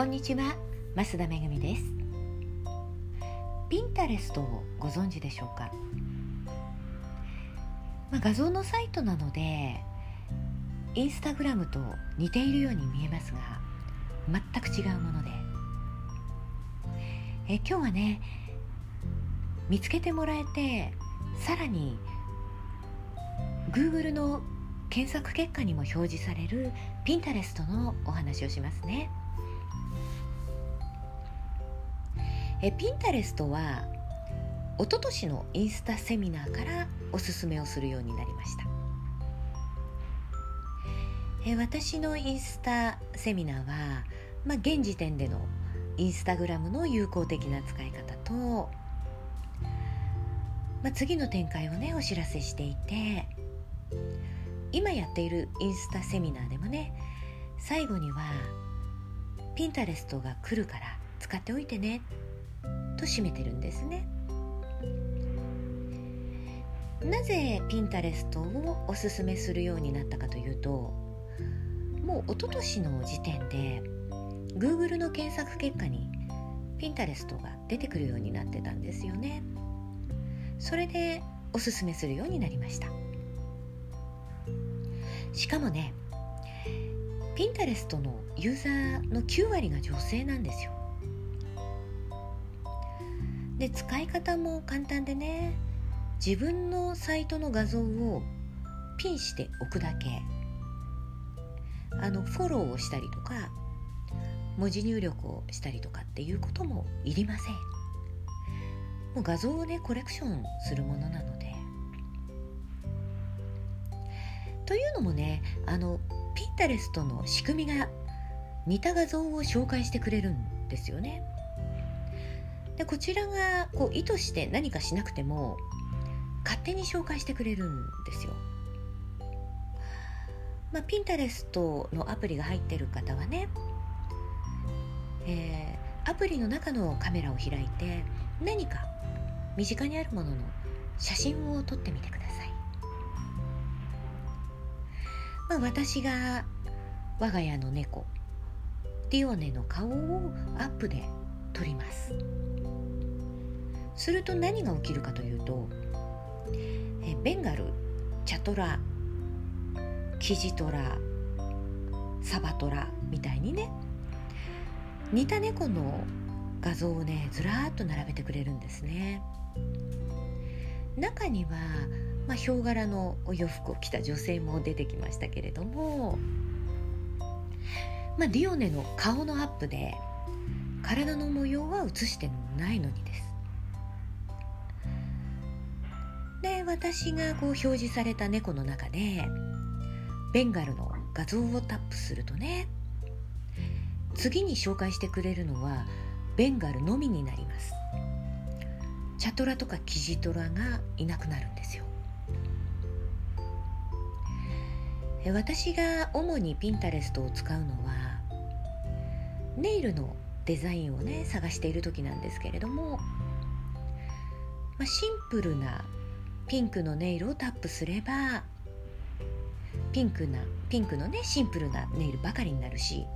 こんにちは増田めぐみです。ピンタレストをご存知でしょうか、まあ、画像のサイトなのでインスタグラムと似ているように見えますが全く違うもので。え今日はね見つけてもらえてさらに Google の検索結果にも表示されるピンタレストのお話をしますね。えピンタレストは一昨年のインスタセミナーからおすすめをするようになりました。え私のインスタセミナーは、まあ、現時点でのインスタグラムの有効的な使い方と、まあ、次の展開をねお知らせしていて今やっているインスタセミナーでもね最後にはピンタレストが来るから使っておいてねと締めてるんですね。なぜピンタレストをおすすめするようになったかというともう一昨年の時点で Google の検索結果にピンタレストが出てくるようになってたんですよね。それでおすすめするようになりました。しかもねピンタレストのユーザーの9割が女性なんですよ。で使い方も簡単でね自分のサイトの画像をピンしておくだけ。あのフォローをしたりとか文字入力をしたりとかっていうこともいりません。もう画像をねコレクションするものなので。というのもねあのピンタレストの仕組みが似た画像を紹介してくれるんですよね。でこちらがこう意図して何かしなくても勝手に紹介してくれるんですよ。まあ、ピンタレストのアプリが入ってる方はね、えー、アプリの中のカメラを開いて何か身近にあるものの写真を撮ってみてください。まあ、私が我が家の猫ディオネの顔をアップで撮ります。すると何が起きるかというとえベンガルチャトラキジトラサバトラみたいにね似た猫の画像をねずらっと並べてくれるんですね。中には、まあ、ヒョウ柄のお洋服を着た女性も出てきましたけれども、まあ、ディオネの顔のアップで体の模様は映してないのにです。で私がこう表示された猫の中でベンガルの画像をタップするとね次に紹介してくれるのはベンガルのみになります。チャトラとかキジトラがいなくなるんですよ。私が主にピンタレストを使うのはネイルのデザインをね探している時なんですけれども、まあ、シンプルなピンクのネイルをタップすればピンクなピンクのねシンプルなネイルばかりになるし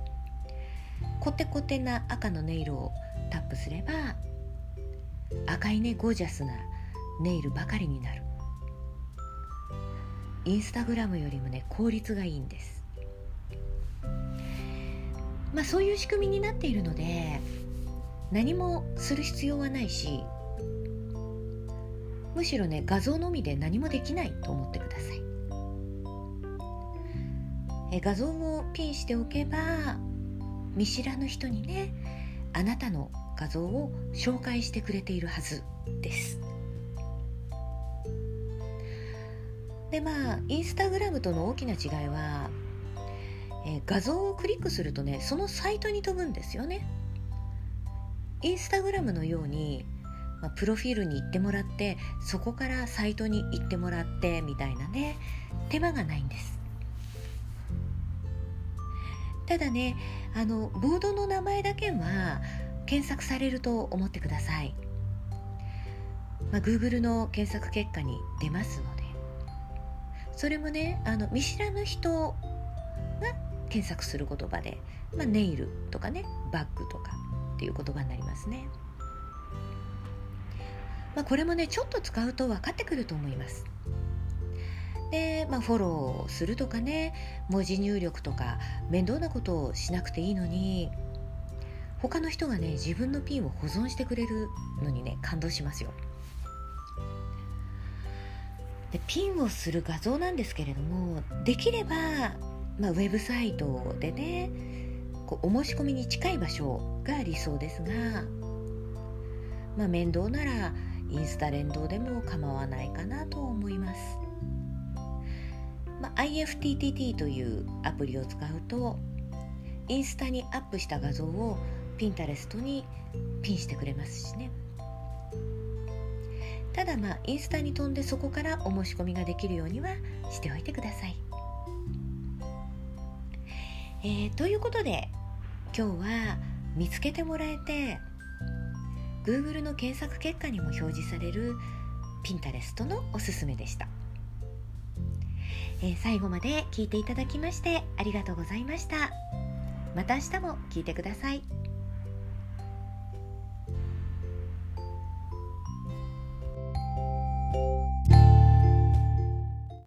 コテコテな赤のネイルをタップすれば赤いねゴージャスなネイルばかりになる。インスタグラムよりもね効率がいいんです。まあそういう仕組みになっているので何もする必要はないしむしろね画像のみで何もできないと思ってください。え画像をピンしておけば見知らぬ人にねあなたの画像を紹介してくれているはずです。でまあインスタグラムとの大きな違いはえ画像をクリックするとねそのサイトに飛ぶんですよね。インスタグラムのようにまあ、プロフィールに行ってもらってそこからサイトに行ってもらってみたいなね。手間がないんです。ただねあのボードの名前だけは検索されると思ってください、まあ、Google の検索結果に出ますので。それもねあの見知らぬ人が検索する言葉で、まあ、ネイルとかねバッグとかっていう言葉になりますね。まあ、これもねちょっと使うと分かってくると思います。で、まあ、フォローするとかね文字入力とか面倒なことをしなくていいのに他の人がね自分のピンを保存してくれるのにね感動しますよ。でピンをする画像なんですけれどもできれば、まあ、ウェブサイトでねこうお申し込みに近い場所が理想ですが、まあ、面倒ならインスタ連動でも構わないかなと思います。まあ、IFTTT というアプリを使うとインスタにアップした画像をピンタレストにピンしてくれますしねただまあインスタに飛んでそこからお申し込みができるようにはしておいてください、えー、ということで今日は見つけてもらえて Google の検索結果にも表示されるピンタレストのおすすめでした、えー、最後まで聞いていただきましてありがとうございましたまた明日も聞いてください。